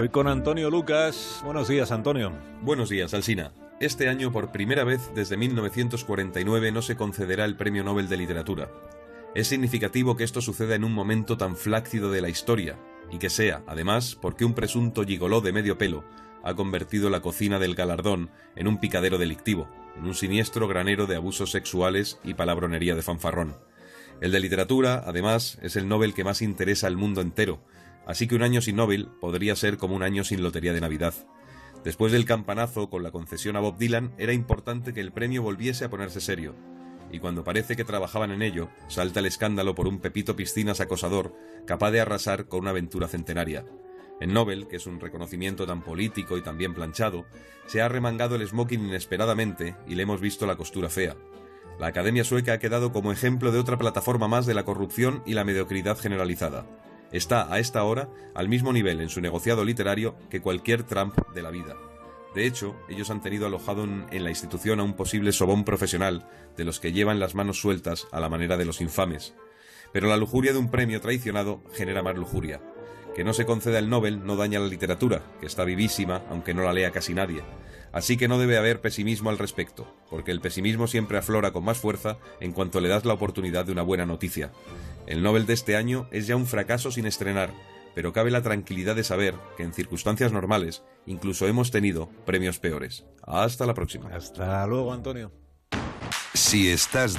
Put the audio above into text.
Hoy con Antonio Lucas. Buenos días, Antonio. Buenos días, Alsina. Este año, por primera vez desde 1949, no se concederá el Premio Nobel de Literatura. Es significativo que esto suceda en un momento tan flácido de la historia, y que sea, además, porque un presunto gigoló de medio pelo ha convertido la cocina del galardón en un picadero delictivo, en un siniestro granero de abusos sexuales y palabronería de fanfarrón. El de literatura, además, es el Nobel que más interesa al mundo entero, así que un año sin Nobel podría ser como un año sin Lotería de Navidad. Después del campanazo con la concesión a Bob Dylan, era importante que el premio volviese a ponerse serio. Y cuando parece que trabajaban en ello, salta el escándalo por un Pepito Piscinas acosador, capaz de arrasar con una aventura centenaria. En Nobel, que es un reconocimiento tan político y tan bien planchado, se ha remangado el smoking inesperadamente y le hemos visto la costura fea. La Academia Sueca ha quedado como ejemplo de otra plataforma más de la corrupción y la mediocridad generalizada. Está a esta hora al mismo nivel en su negociado literario que cualquier Trump de la vida. De hecho, ellos han tenido alojado en, la institución a un posible sobón profesional de los que llevan las manos sueltas a la manera de los infames. Pero la lujuria de un premio traicionado genera más lujuria. Que no se conceda el Nobel no daña la literatura, que está vivísima, aunque no la lea casi nadie. Así que no debe haber pesimismo al respecto, porque el pesimismo siempre aflora con más fuerza en cuanto le das la oportunidad de una buena noticia. El Nobel de este año es ya un fracaso sin estrenar, pero cabe la tranquilidad de saber que en circunstancias normales incluso hemos tenido premios peores. Hasta la próxima. Hasta luego, Antonio. Si estás de